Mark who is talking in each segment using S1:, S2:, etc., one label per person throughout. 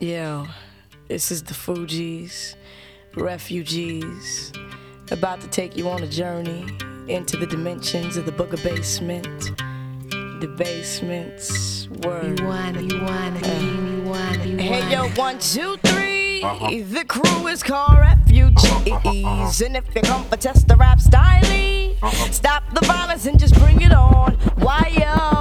S1: Yo, this is the Fugees, refugees, about to take you on a journey into the dimensions of the Booga Basement. The basement's word.
S2: You wanna, you wanna, you wanna, you wanna.
S1: Hey yo, one, two, three. two, 3 The crew is called refugees, and if you come for test the rap style, uh-huh. stop the violence and just bring it on. Why yo?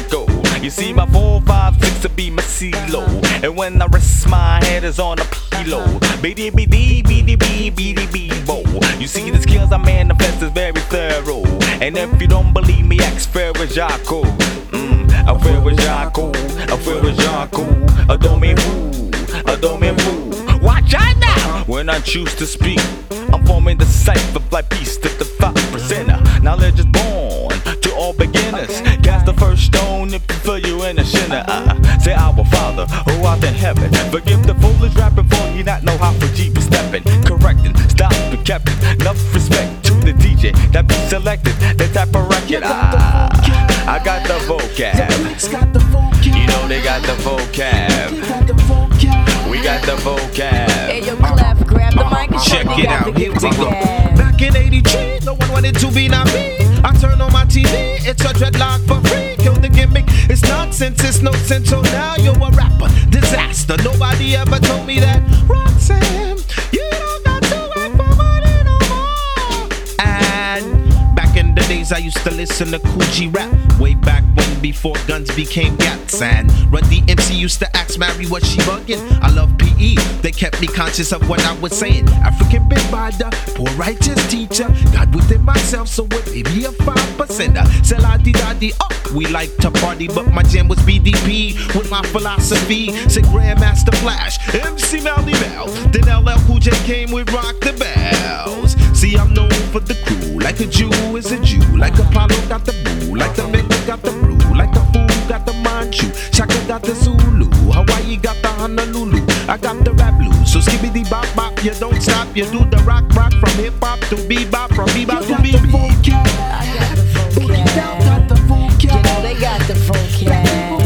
S1: To
S3: Mexico. You see my 456 to be my CeeLo. And when I rest my head is on a pillow. BD BD BD BD. You see the skills I manifest is very thorough. And if you don't believe me, ask Ferrajaco. Mm, I Ferrajaco, I Ferrajaco. A domain fool, a domain fool. Watch out now when I choose to speak. I'm forming the cipher like beast at feel you in a sinner. Uh, say our Father who art in heaven. Forgive the foolish rapping for you not know how for G be stepping. Correcting, stop and kept Enough respect to the DJ that be selected. That type of record. Ah, I got the vocab. You know they got the vocab. We got the vocab.
S1: Hey, yo, Clef, grab the mic and
S4: Check it out.
S1: the
S4: Here we go. Back in 83, no one wanted to be not me. I turn on my TV, it's a dreadlock for free. Kill the gimmick, nonsense, it's no sense. So now you're a rapper, disaster. Nobody ever told me that. Days, I used to listen to Kool G Rap. Way back when, before guns became gats. And Run DMC used to ask Mary what she bugging. I love PE, they kept me conscious of what I was saying. African big bada, poor righteous teacher. God within myself, so it may be a five percenter. La di da di, oh, we like to party, but my jam was BDP with my philosophy. Say Grandmaster Flash, MC Melle Mel. Then LL Cool J came with Rock the Bells. See, I'm known for the crew, like a Jew is a Jew, like Apollo got the boo, like the Mecca got the brew, like the fool got the Manchu, Shaka got the Zulu, Hawaii got the Honolulu, I got the rap blues. So skibbity bop bop, you don't stop, you do the rock rock from hip hop to bebop, from bebop to bebop.
S1: I got the vocab. You know they got the vocab.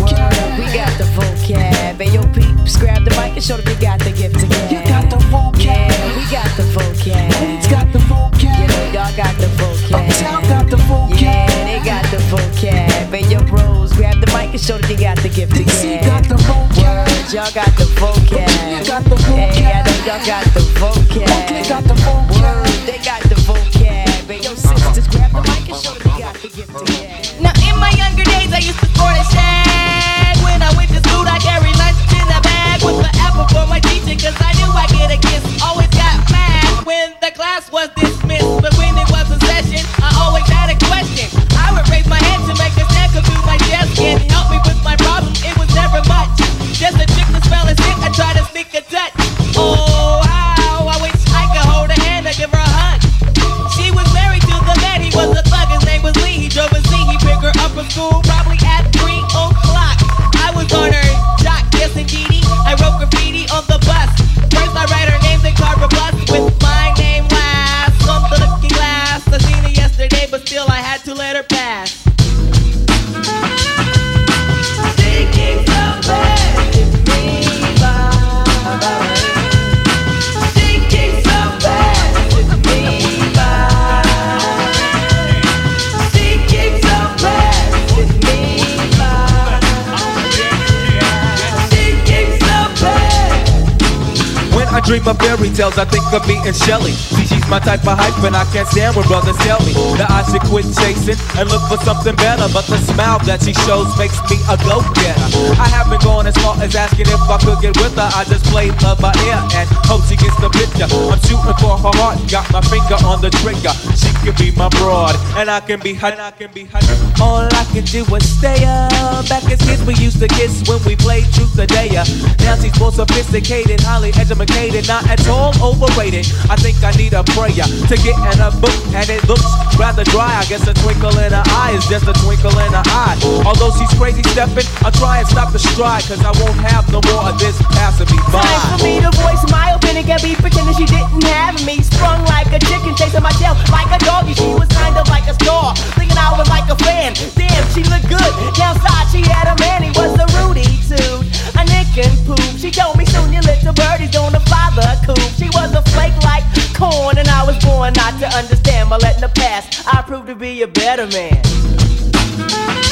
S1: Word, we got the vocab. Hey, yo, peeps, grab the mic and show them you got show them you got the gift to. Word, y'all got the vocab. Hey, I know y'all got the vocab. Word, they got the vocab. Hey, yo, sisters, grab the mic and show them you got the gift to gab.
S5: Now in my younger days I used to sport a shag When I went to school I carried lunch in a bag Was forever for my teacher cause I knew I'd get a kiss Always got mad when the class was dismissed
S6: dream of fairy tales, I think of me and Shelly. See, she's my type of hype, and I can't stand when brothers tell me that I should quit chasing and look for something better. But the smile that she shows makes me a go-getter. I haven't gone as far as asking if I could get with her. I just play love by ear and hope she gets the picture. I'm shooting for her heart, got my finger on the trigger. She can be my broad, and I can be her. I can be her. All I can do is stay up. Back as kids, we used to kiss when we played truth or dare. Now she's more sophisticated, highly educated, not at all overrated. I think I need a prayer to get in a book, and it looks rather dry. I guess a twinkle in her eye is just a twinkle in her eye. Although she's crazy stepping, I'll try and stop the stride, cause I won't have no more of this passing me by.
S5: Time for me to voice my opinion, can't be pretending she didn't have me. Sprung like a chicken, chasing my tail like a doggy. She was kind of like a star, thinking I was like a fan. Damn, she looked good. Downside, she had a man, he was a Rudy too. A nick and poop. She told me soon your little birdie's gonna corn, and I was born not to understand. But letting the past, I proved to be a better man.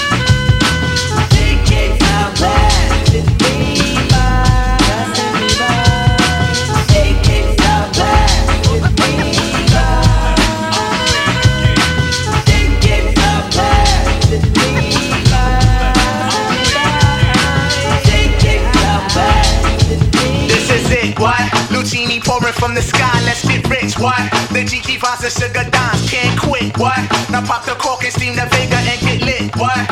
S7: From the sky, let's get rich, what? The GT vines and sugar dimes, can't quit, what? Now pop the cork and steam the Vega and get lit? What?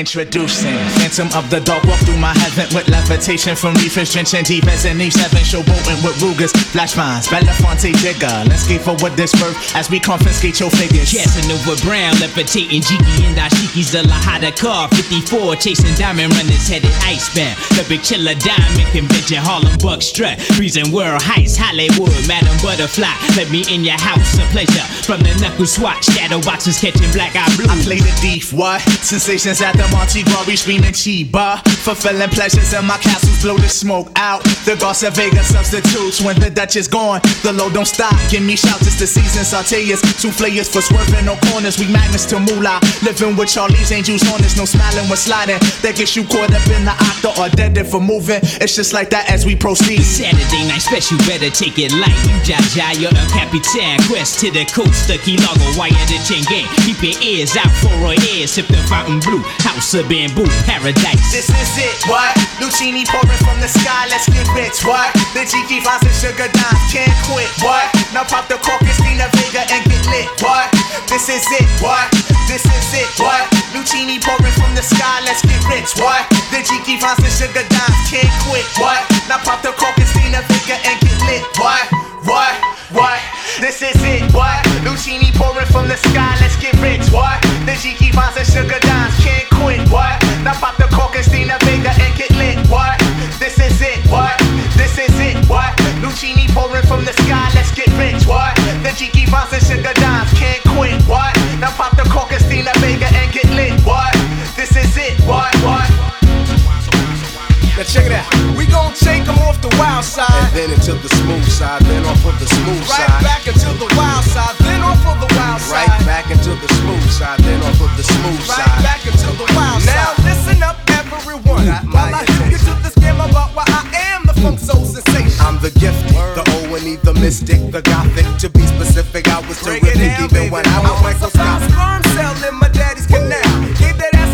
S7: Introducing Phantom of the Dark, walk through my heaven with levitation from reefers, drenching defense and Eve 7 showboating with Rugers, flash mines, Belafonte digger. Let's skate for what this birth as we confiscate your figures.
S8: Casanova Brown, levitating Jiki and Ashiki's the Lahada car. 54, chasing diamond runners headed icebound. The big chiller diamond convention, Harlem Buck strut. Freezing world heights, Hollywood, Madam Butterfly. Let me in your house, a pleasure. From the knuckle swatch, shadow boxes catching black eye blue.
S7: I play the thief, what? Sensations at the Monte Glory screaming Chiba. Fulfilling pleasures in my castles, blow the smoke out. The Garcia Vega substitutes when the Dutch is gone. The load don't stop, give me shouts, it's the season. Sauteas, souffleurs for swerving no corners. We magnets to moolah. Living with Charlie's angels on us, no smiling when sliding. That gets you caught up in the octa or dead if for moving. It's just like that as we proceed.
S8: Saturday night special, better take it light. You Jaja, you're a Capitan. Quest to the coast, the Key Largo, wire the chain gang. Keep your ears out for our ears. Sip the fountain blue, house of bamboo, paradise.
S7: This is it, what? Luchini pouring from the sky, let's get rich, what? The GT vines and sugar dimes, can't quit, what? Now pop the cork the Vega and get lit, what? This is it, what? This is it, what? Luchini pouring from the sky, let's get rich, what? The GT vines and sugar dimes, can't quit, what? Now pop the cork the Vega and get lit, what? What? What? This is it, what? Luchini pouring from the sky, let's get rich,
S9: While
S10: my
S9: I hip you to this game about why I am the funk soul sensation.
S10: I'm the gifted, the O and E, the mystic, the gothic. To be specific, I was terrific
S9: down,
S10: even
S9: baby.
S10: when I was
S9: was a fine
S10: microscopic.
S9: sperm cell in my daddy's canal. Gave that ass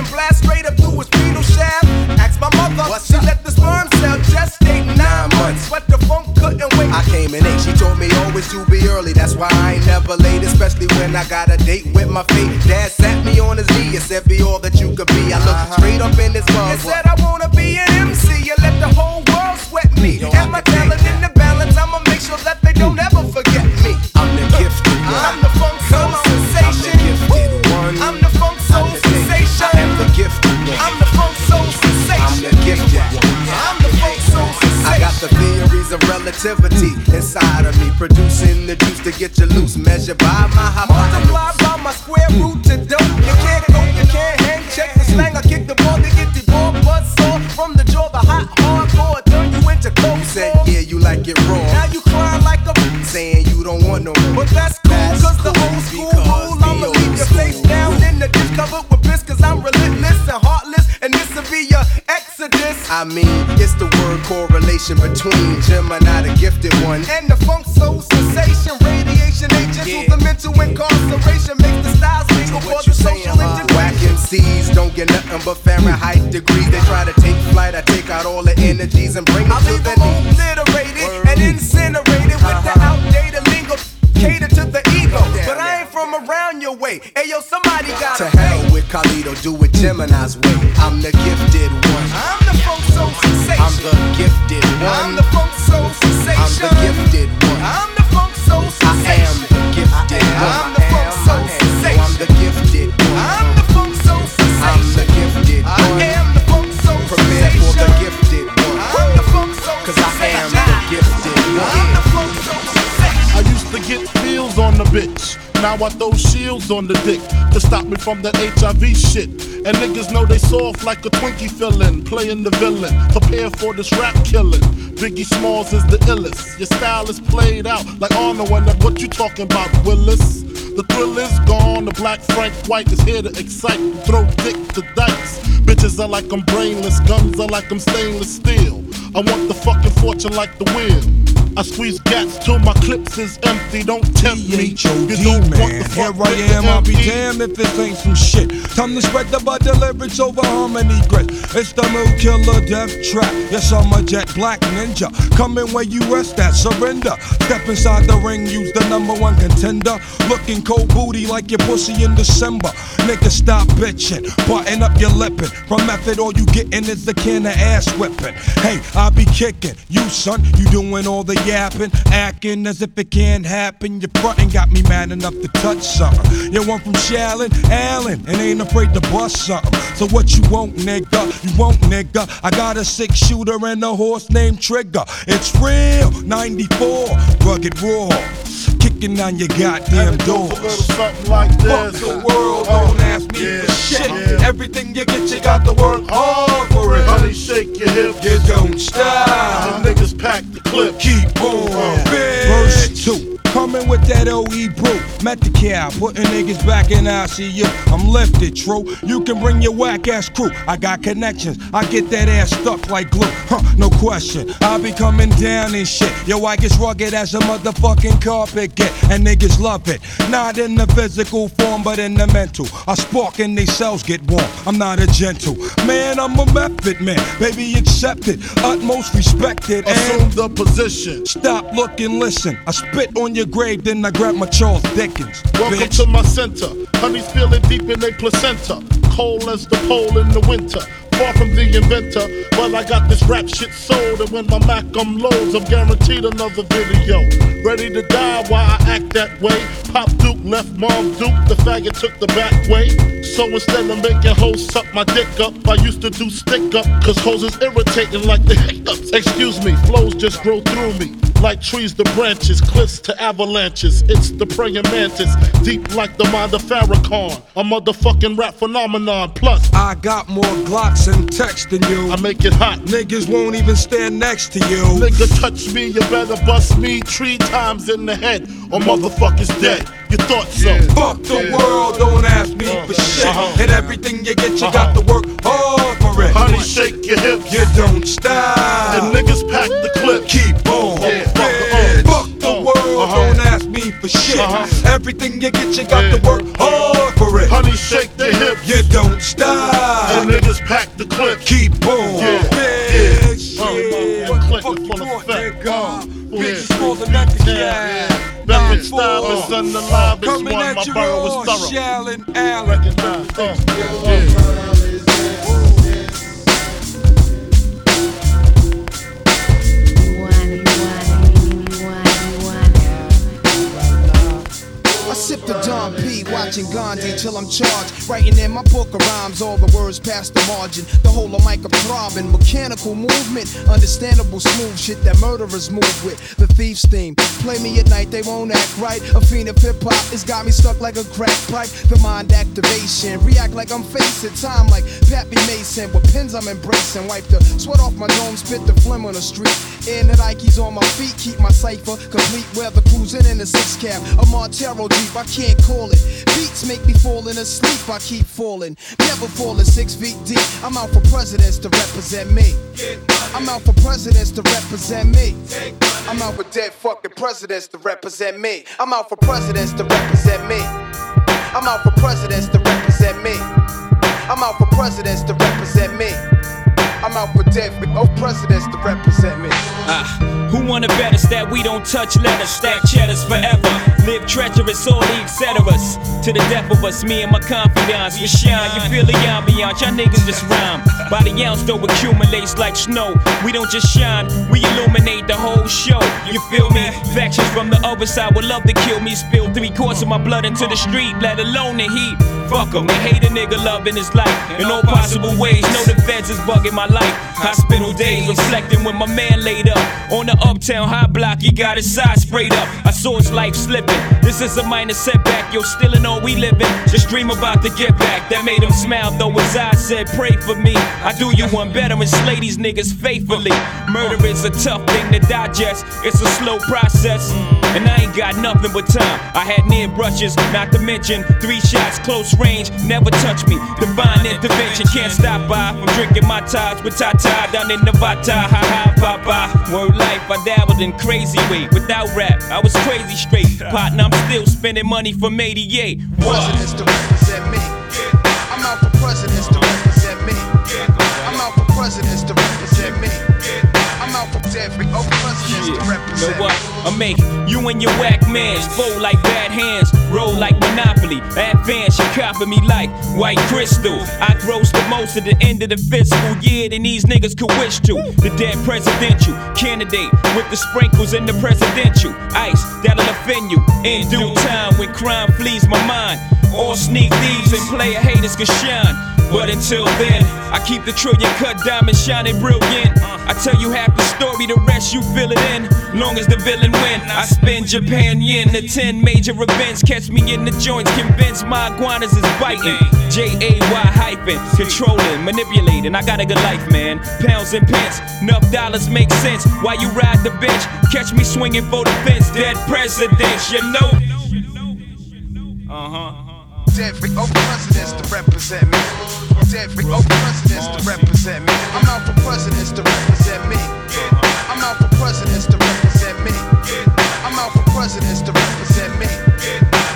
S9: a blast straight up through his shaft. Asked my mother,
S10: What's
S9: she
S10: up?
S9: let the sperm cell gestate nine months. But the funk couldn't wait.
S10: I came in eight. She told me always to be early. That's why I ain't never late, especially when I got a date with my fate. Up in
S9: and said I wanna be an MC. You let the whole world sweat me.
S10: I
S9: my talent in the balance. I'ma make sure that they don't ever forget me.
S10: I'm the gifted one.
S9: I'm the funk soul sensation.
S10: I'm the gifted one.
S9: I'm the funk soul
S10: I'm
S9: sensation.
S10: I am the gifted one.
S9: I'm the funk soul
S10: I'm
S9: sensation.
S10: the gifted one.
S9: I'm the funk soul
S10: I got the theories of relativity inside of me, producing the juice to get you loose, measured by
S9: covered with piss, cause I'm relentless and heartless, and this'll be your exodus.
S10: I mean, it's the word correlation between Jemini, the gifted one, and the funk soul sensation. Radiation agent yeah. the mental incarceration makes the styles mingle for the social integration. Whack MCs don't get nothing but Fahrenheit degrees. They try to take flight, I take out all the energies and bring it I to the knees. obliterated Word. and incinerated with uh-huh. the outdated lingo. Cater to the ego, but I ain't from around your way. Hey yo, somebody got to with Carlito, do it Jemini's way. I'm the gifted one. I'm the funk soul sensation. I'm the gifted one. I'm the funk soul sensation. I'm the gifted one. I'm the funk soul sensation. I am the gifted one. I'm the funk soul sensation. I'm the gifted one. I'm the funk soul sensation. I'm the gifted one. I am the funk soul sensation. Prepare for the gifted one. I'm the funk soul Cause I am the gifted one. I'm the funk soul sensation.
S11: I used to get feels on the bitch. Now I throw on the dick to stop me from that HIV shit. And niggas know they soft like a Twinkie fillin', playing the villain. Prepare for this rap killing. Biggie Smalls is the illest. Your style is played out like Arnold and what you talking about, Willis? The thrill is gone, the black Frank White is here to excite. Throw dick to dice. Bitches are like I'm brainless, guns are like I'm stainless steel. I want the fucking fortune like the wind. I squeeze gats till my clips is empty. Don't tempt me. You don't
S12: man. Here I am. I'll be damned if this ain't some shit. Time to spread the butter lyrics over harmony grit. It's the mood killer death trap. Yes, I'm a jet black ninja. Coming where you rest at surrender. Step inside the ring, use the number one contender. Looking cold booty like your pussy in December. Nigga, stop bitching. Button up your lippin'. From method, all you gettin' is a can of ass whipping. Hey, I be kicking. You, son, you doing all the yapping, acting as if it can't happen. Your frontin' got me mad enough to touch something. You want from Shaolin, Allen, and ain't afraid to bust something. So what you want, nigga? You want, nigga? I got a six shooter and a horse named Trigger. It's real, 94, rugged raw kicking on your goddamn doors.
S11: Something like this.
S12: Fuck the world, don't oh, ask me yeah, for shit. Yeah. Everything you get, you got to work hard for it.
S11: Honey, shake your hips.
S12: You don't stop.
S11: The niggas clip.
S12: Keep Met the cow, putting niggas back in ICU. I'm lifted, true. You can bring your whack ass crew. I got connections. I get that ass stuck like glue. Huh, no question. I be coming down and shit. Yo, I get rugged as a motherfucking carpet get. And niggas love it. Not in the physical form, but in the mental. I spark and they cells get warm. I'm not a gentle. Man, I'm a method man. Baby, accept it. Utmost respected.
S11: Assume the position.
S12: Stop, look, and listen. I spit on your your grave, then I grab my Charles Dickens.
S11: Welcome
S12: bitch.
S11: to my center. Honey's feeling deep in their placenta. Cold as the pole in the winter far from the inventor. Well, I got this rap shit sold, and when my Mac loads, I'm guaranteed another video. Ready to die while I act that way. Pop Duke left Mom Duke, the faggot took the back way. So instead of making hoes suck my dick up, I used to do stick up, cause hoes is irritating like the hiccups. Excuse me, flows just grow through me. Like trees to branches, cliffs to avalanches. It's the praying mantis, deep like the mind of Farrakhan. A motherfucking rap phenomenon. Plus,
S12: I got more Glocks and Tecs than you.
S11: I make it hot.
S12: Niggas won't even stand next to you.
S11: Nigga, touch me, you better bust me three times in the head, or motherfuckers dead. You thought so? Yeah.
S12: Fuck the yeah. world, don't ask me for shit. Uh-huh. And everything you get, you uh-huh. got to work hard for it.
S11: Honey, shake your hips.
S12: You don't stop.
S11: And niggas pack the clip.
S12: Keep on. Yeah. Fuck, fuck the uh, world, uh-huh. don't ask me for shit. Uh-huh. Everything you get, you got to work hard for it.
S11: Honey, shake the hips.
S12: You don't stop.
S11: And niggas pack the clip.
S12: Keep on.
S11: Style is on the live. It's one. My borough is thorough.
S12: Shaolin Allen.
S11: Recognize. Yeah.
S10: sip the Don P, watching Gandhi till I'm charged. Writing in my book of rhymes, all the words past the margin. The whole of mic of throbbing, mechanical movement, understandable smooth shit that murderers move with. The thief's theme, play me at night, they won't act right. A fiend of hip hop it's got me stuck like a crack pipe. The mind activation, react like I'm facing time like Pappy Mason. With pins I'm embracing, wipe the sweat off my dome, spit the phlegm on the street. In the Nikes on my feet, keep my cipher complete. Weather cruising in the six cab, a Montero Jeep. I can't call it. Beats make me falling asleep. I
S9: keep falling. Never falling six feet deep. I'm out for presidents to represent me. I'm out for presidents to represent me. I'm out for dead fucking presidents to represent me. I'm out for presidents to represent me. I'm out for presidents to represent me. I'm out for presidents to represent me. I'm out for dead oh, presidents to represent
S13: we don't touch letters, stack cheddars forever? Live treacherous, all the etceteras. To the death of us, me and my confidants, we shine. You feel the ambiance, y'all niggas just rhyme. By the ounce, though, accumulates like snow. We don't just shine, we illuminate the whole show. You feel me? Factions from the other side would love to kill me. Spill three quarts of my blood into the street, let alone the heat. Fuck 'em, they hate a nigga loving his life in all possible ways. Know the feds is bugging my life. Hospital days reflecting when my man laid up on the uptown high block. He got his side sprayed up. I saw his life slipping. This is a minor setback. Yo, still in all we living. Just dream about to get back. That made him smile, though his eyes said, Pray for me. I do you one better and slay these niggas faithfully. Murder is a tough thing to digest. It's a slow process. And I ain't got nothing but time. I had near brushes, not to mention three shots, close range, never touch me. Divine intervention can't stop by from drinking my ties with Tata down in Nevada. Ha ha, papa. Word life, I dabbled in crazy way. Without rap, I was crazy straight. Partner, I'm still spending money from 88.
S9: Presidents to represent me. I'm out for presidents to represent me. I'm out for presidents to represent me. I'm out for every oh to
S13: Know what? I make you and your whack mans fold like bad hands, roll like Monopoly. Advance, you copy me like white crystal. I gross the most at the end of the fiscal year than these niggas could wish to. The dead presidential candidate with the sprinkles in the presidential ice that'll offend you in due time when crime flees my mind. All sneak thieves and player haters can shine. But until then, I keep the trillion cut diamond shining brilliant. I tell you half the story, the rest you fill it in. Long as the villain win, I spend Japan yen to 10 major events. Catch me in the joints, convinced my iguanas is biting. J A Y hyphen, controlling, manipulating. I got a good life, man. Pounds and pence, enough dollars make sense. While you ride the bench, catch me swinging for the fence. Dead presidents, you know. Uh huh.
S9: Every oh presidents to represent me. Every oh presidents to represent me. I'm out for presidents to represent me. I'm out for presidents to represent me. I'm out for presidents to represent me.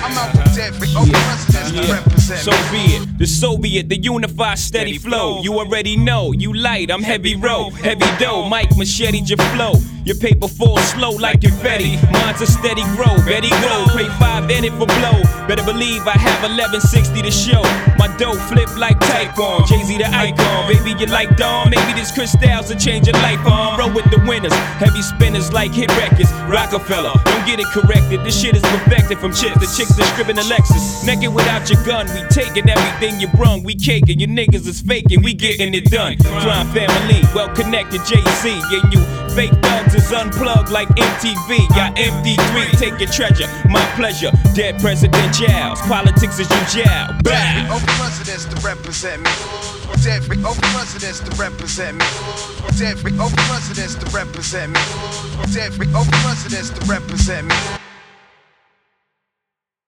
S9: I'm out for every oh presidents to represent
S13: So be it. The Soviet, the unified steady flow. You already know. You light, I'm heavy row, heavy dough. Mike machete your flow. Your paper falls slow like confetti. Mine's a steady grow. Betty go. Pay five in it for blow. Better believe I have 1160 to show. My dough flip like Typhon. Jay Z the icon. Baby, you like Dawn. Maybe this crystals will change your life on. Roll with the winners. Heavy spinners like hit records. Rockefeller. Don't get it corrected. This shit is perfected from chicks. The chicks that scribbing the Lexus. Naked without your gun. We taking everything you brung. We caking. Your niggas is faking. We getting it done. Crime family. Well connected. Jay Z. And you fake thugs is unplugged like MTV. Y'all MD3. Take your treasure. My pleasure. Dead presidentials. Politics is you jail. Bow.
S9: oh presidents to represent me. Dead Every oh presidents to represent me. Dead Every oh presidents to represent me. Dead Every oh presidents to represent me.